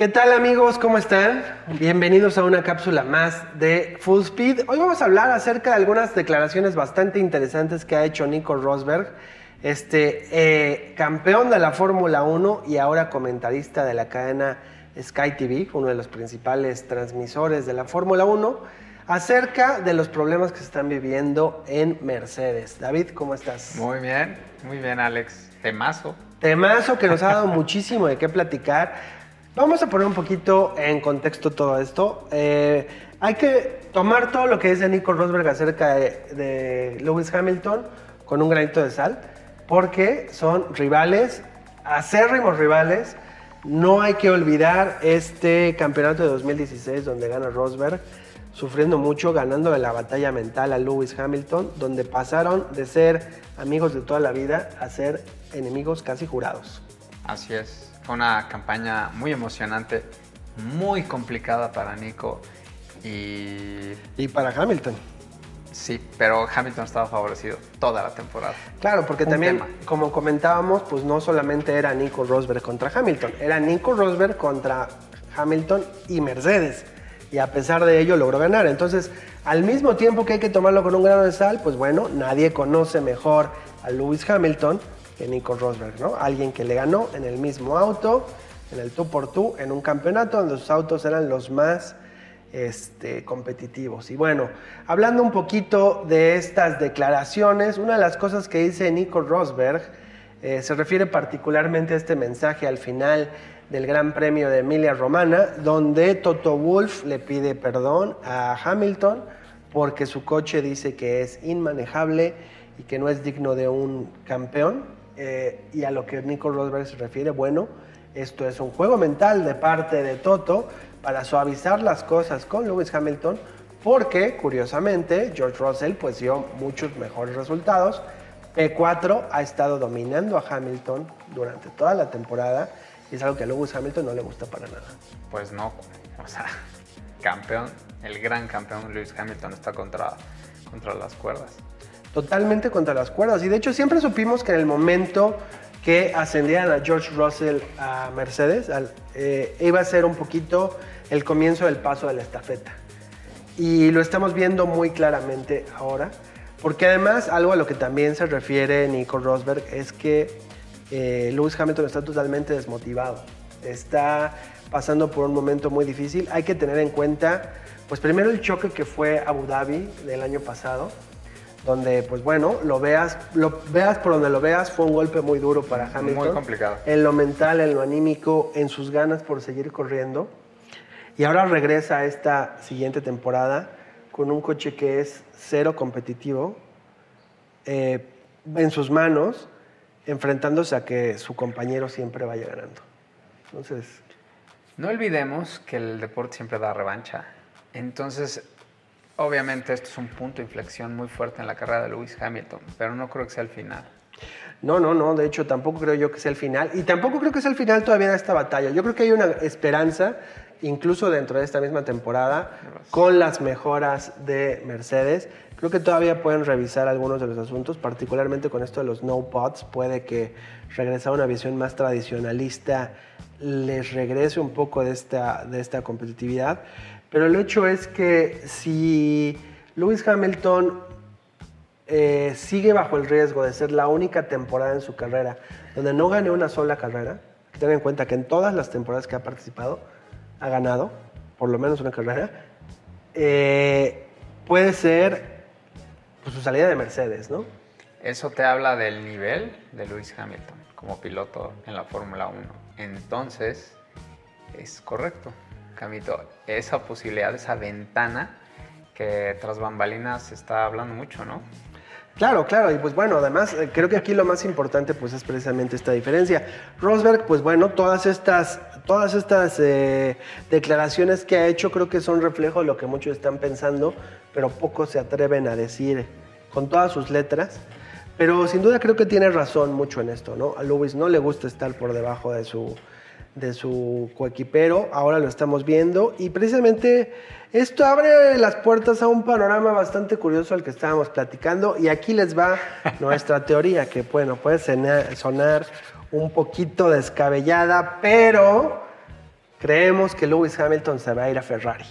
¿Qué tal amigos? ¿Cómo están? Bienvenidos a una cápsula más de Full Speed. Hoy vamos a hablar acerca de algunas declaraciones bastante interesantes que ha hecho Nico Rosberg, este eh, campeón de la Fórmula 1 y ahora comentarista de la cadena Sky TV, uno de los principales transmisores de la Fórmula 1, acerca de los problemas que se están viviendo en Mercedes. David, ¿cómo estás? Muy bien, muy bien Alex. Temazo. Temazo que nos ha dado muchísimo de qué platicar. Vamos a poner un poquito en contexto todo esto. Eh, hay que tomar todo lo que dice Nico Rosberg acerca de, Lewis Hamilton con un granito de sal, porque son rivales, acérrimos rivales. No hay que olvidar este campeonato de 2016 donde gana Rosberg, sufriendo mucho, ganando la batalla mental a Lewis Hamilton, donde pasaron de ser amigos de toda la vida a ser enemigos casi jurados. Así es. Fue una campaña muy emocionante, muy complicada para Nico y... Y para Hamilton. Sí, pero Hamilton estaba favorecido toda la temporada. Claro, porque también, como comentábamos, pues no solamente era Nico Rosberg contra Hamilton, era Nico Rosberg contra Hamilton y Mercedes. Y a pesar de ello logró ganar. Entonces, al mismo tiempo que hay que tomarlo con un grano de sal, pues bueno, nadie conoce mejor a Lewis Hamilton Nico Rosberg, ¿no? Alguien que le ganó en el mismo auto, en el tú por tú, en un campeonato donde sus autos eran los más este, competitivos. Y bueno, hablando un poquito de estas declaraciones, una de las cosas que dice Nico Rosberg eh, se refiere particularmente a este mensaje al final del Gran Premio de Emilia Romana, donde Toto Wolf le pide perdón a Hamilton porque su coche dice que es inmanejable y que no es digno de un campeón. Eh, y a lo que Nico Rosberg se refiere, bueno, esto es un juego mental de parte de Toto para suavizar las cosas con Lewis Hamilton, porque curiosamente George Russell pues dio muchos mejores resultados. P4 ha estado dominando a Hamilton durante toda la temporada y es algo que a Lewis Hamilton no le gusta para nada. Pues no, o sea, campeón, el gran campeón Lewis Hamilton está contra, contra las cuerdas totalmente contra las cuerdas. Y de hecho siempre supimos que en el momento que ascendían a George Russell a Mercedes, eh, iba a ser un poquito el comienzo del paso de la estafeta. Y lo estamos viendo muy claramente ahora, porque además algo a lo que también se refiere Nico Rosberg es que eh, Lewis Hamilton está totalmente desmotivado, está pasando por un momento muy difícil. Hay que tener en cuenta, pues primero el choque que fue Abu Dhabi del año pasado, donde pues bueno, lo veas, lo veas por donde lo veas, fue un golpe muy duro para Hamilton. Muy complicado. En lo mental, en lo anímico, en sus ganas por seguir corriendo. Y ahora regresa a esta siguiente temporada con un coche que es cero competitivo, eh, en sus manos, enfrentándose a que su compañero siempre vaya ganando. Entonces... No olvidemos que el deporte siempre da revancha. Entonces, Obviamente esto es un punto de inflexión muy fuerte en la carrera de Lewis Hamilton, pero no creo que sea el final. No, no, no, de hecho tampoco creo yo que sea el final y tampoco creo que sea el final todavía de esta batalla. Yo creo que hay una esperanza, incluso dentro de esta misma temporada, con las mejoras de Mercedes. Creo que todavía pueden revisar algunos de los asuntos, particularmente con esto de los no pods. Puede que regresar a una visión más tradicionalista les regrese un poco de esta, de esta competitividad. Pero el hecho es que si Lewis Hamilton eh, sigue bajo el riesgo de ser la única temporada en su carrera donde no gane una sola carrera, ten en cuenta que en todas las temporadas que ha participado ha ganado por lo menos una carrera, eh, puede ser pues, su salida de Mercedes, ¿no? Eso te habla del nivel de Lewis Hamilton como piloto en la Fórmula 1. Entonces, es correcto. Camito, esa posibilidad, esa ventana que tras bambalinas se está hablando mucho, ¿no? Claro, claro, y pues bueno, además eh, creo que aquí lo más importante pues es precisamente esta diferencia. Rosberg, pues bueno, todas estas, todas estas eh, declaraciones que ha hecho creo que son reflejo de lo que muchos están pensando, pero pocos se atreven a decir con todas sus letras. Pero sin duda creo que tiene razón mucho en esto, ¿no? A Lewis no le gusta estar por debajo de su, de su coequipero, ahora lo estamos viendo y precisamente esto abre las puertas a un panorama bastante curioso al que estábamos platicando y aquí les va nuestra teoría que bueno, puede sonar un poquito descabellada, pero creemos que Lewis Hamilton se va a ir a Ferrari.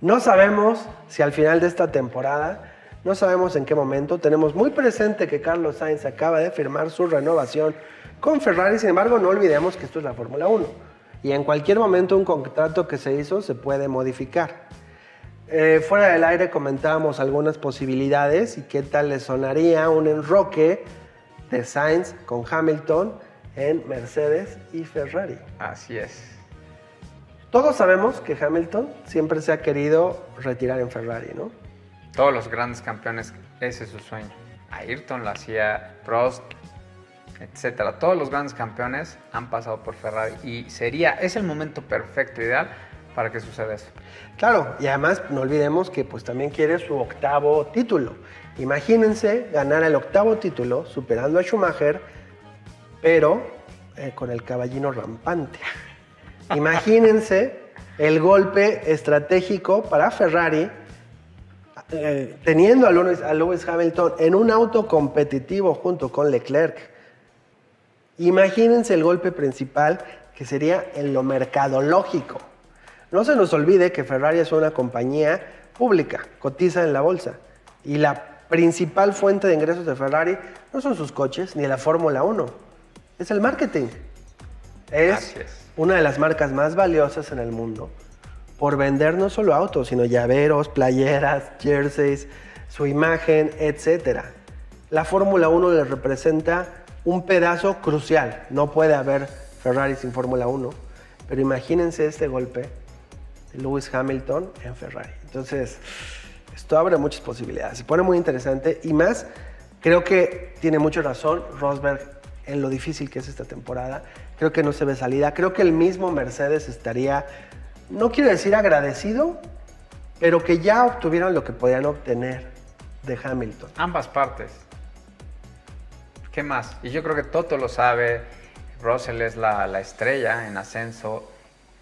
No sabemos si al final de esta temporada, no sabemos en qué momento, tenemos muy presente que Carlos Sainz acaba de firmar su renovación con Ferrari, sin embargo no olvidemos que esto es la Fórmula 1 y en cualquier momento un contrato que se hizo se puede modificar. Eh, fuera del aire comentábamos algunas posibilidades y qué tal le sonaría un enroque de Sainz con Hamilton en Mercedes y Ferrari. Así es. Todos sabemos que Hamilton siempre se ha querido retirar en Ferrari, ¿no? Todos los grandes campeones, ese es su sueño. Ayrton lo hacía, Prost, etcétera. Todos los grandes campeones han pasado por Ferrari y sería, es el momento perfecto, ideal para que suceda eso. Claro, y además no olvidemos que pues también quiere su octavo título. Imagínense ganar el octavo título superando a Schumacher, pero eh, con el caballino rampante. Imagínense el golpe estratégico para Ferrari eh, teniendo a Lewis, a Lewis Hamilton en un auto competitivo junto con Leclerc. Imagínense el golpe principal que sería en lo mercadológico. No se nos olvide que Ferrari es una compañía pública, cotiza en la bolsa. Y la principal fuente de ingresos de Ferrari no son sus coches ni la Fórmula 1, es el marketing. Es, una de las marcas más valiosas en el mundo por vender no solo autos, sino llaveros, playeras, jerseys, su imagen, etc. La Fórmula 1 le representa un pedazo crucial. No puede haber Ferrari sin Fórmula 1, pero imagínense este golpe Lewis Hamilton en Ferrari. Entonces, esto abre muchas posibilidades. Se pone muy interesante y más, creo que tiene mucha razón Rosberg en lo difícil que es esta temporada. Creo que no se ve salida. Creo que el mismo Mercedes estaría, no quiero decir agradecido, pero que ya obtuvieron lo que podían obtener de Hamilton. Ambas partes. ¿Qué más? Y yo creo que Toto lo sabe. Russell es la, la estrella en ascenso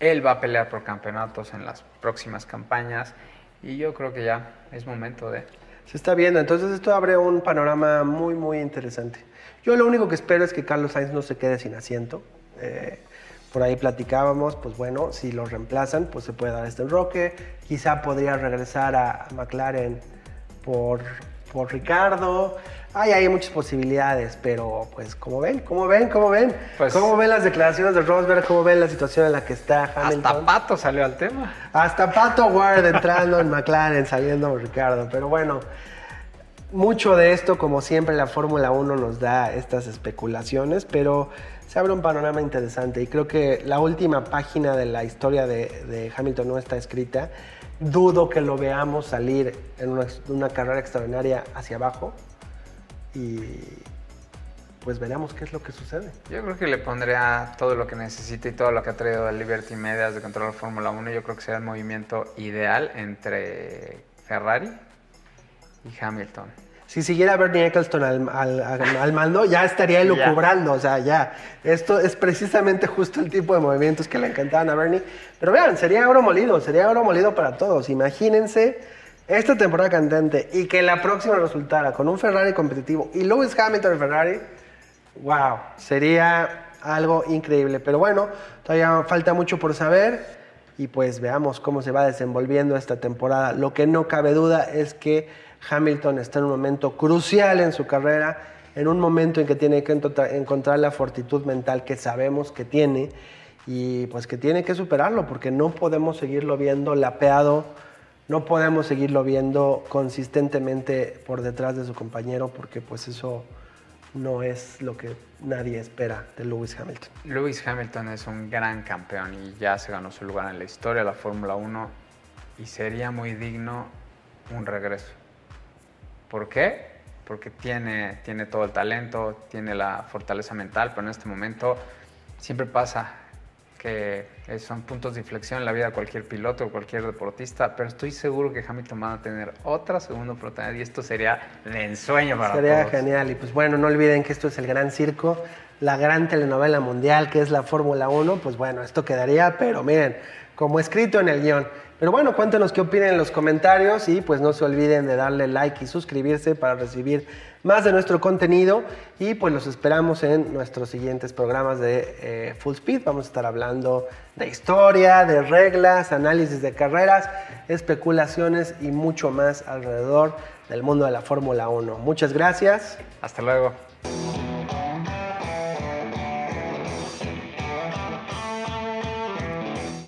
él va a pelear por campeonatos en las próximas campañas y yo creo que ya es momento de... Se está viendo, entonces esto abre un panorama muy, muy interesante. Yo lo único que espero es que Carlos Sainz no se quede sin asiento. Eh, por ahí platicábamos, pues bueno, si lo reemplazan, pues se puede dar este enroque. Quizá podría regresar a McLaren por, por Ricardo. Ay, hay muchas posibilidades, pero pues como ven, como ven, como ven, pues, cómo ven las declaraciones de Rosberg, cómo ven la situación en la que está Hamilton. Hasta Pato salió al tema. Hasta Pato Ward entrando en McLaren, saliendo Ricardo, pero bueno, mucho de esto, como siempre, la Fórmula 1 nos da estas especulaciones, pero se abre un panorama interesante y creo que la última página de la historia de, Hamilton no está escrita. Dudo que lo veamos salir en una, carrera extraordinaria hacia abajo y pues veremos qué es lo que sucede. Yo creo que le pondría todo lo que necesita y todo lo que ha traído Liberty Media de controlar Fórmula 1. Yo creo que sería el movimiento ideal entre Ferrari y Hamilton. Si siguiera Bernie Eccleston al, al, mando, ya estaría elucubrando. O sea, ya. Esto es precisamente justo el tipo de movimientos que le encantaban a Bernie. Pero vean, sería oro molido, sería oro molido para todos. Imagínense esta temporada cantante y que la próxima resultara con un Ferrari competitivo y Lewis Hamilton en Ferrari, wow, sería algo increíble. Pero bueno, todavía falta mucho por saber y pues veamos cómo se va desenvolviendo esta temporada. Lo que no cabe duda es que Hamilton está en un momento crucial en su carrera, en un momento en que tiene que encontrar la fortitud mental que sabemos que tiene y pues que tiene que superarlo porque no podemos seguirlo viendo lapeado no podemos seguirlo viendo consistentemente por detrás de su compañero porque pues eso no es lo que nadie espera de Lewis Hamilton. Lewis Hamilton es un gran campeón y ya se ganó su lugar en la historia de la Fórmula 1 y sería muy digno un regreso. ¿Por qué? Porque tiene, tiene todo el talento, tiene la fortaleza mental, pero en este momento siempre pasa que son puntos de inflexión en la vida de cualquier piloto o cualquier deportista, pero estoy seguro que Hamilton va a tener otra segunda oportunidad y esto sería de ensueño para Sería genial y pues bueno, no olviden que esto es el gran circo, la gran telenovela mundial que es la Fórmula 1, pues bueno, esto quedaría, pero miren, como escrito en el guion. Pero bueno, cuéntenos qué opinan en los comentarios y pues no se olviden de darle like y suscribirse para recibir más de nuestro contenido y pues los esperamos en nuestros siguientes programas de eh, Full Speed. Vamos a estar hablando de historia, de reglas, análisis de carreras, especulaciones y mucho más alrededor del mundo de la Fórmula 1. Muchas gracias. Hasta luego.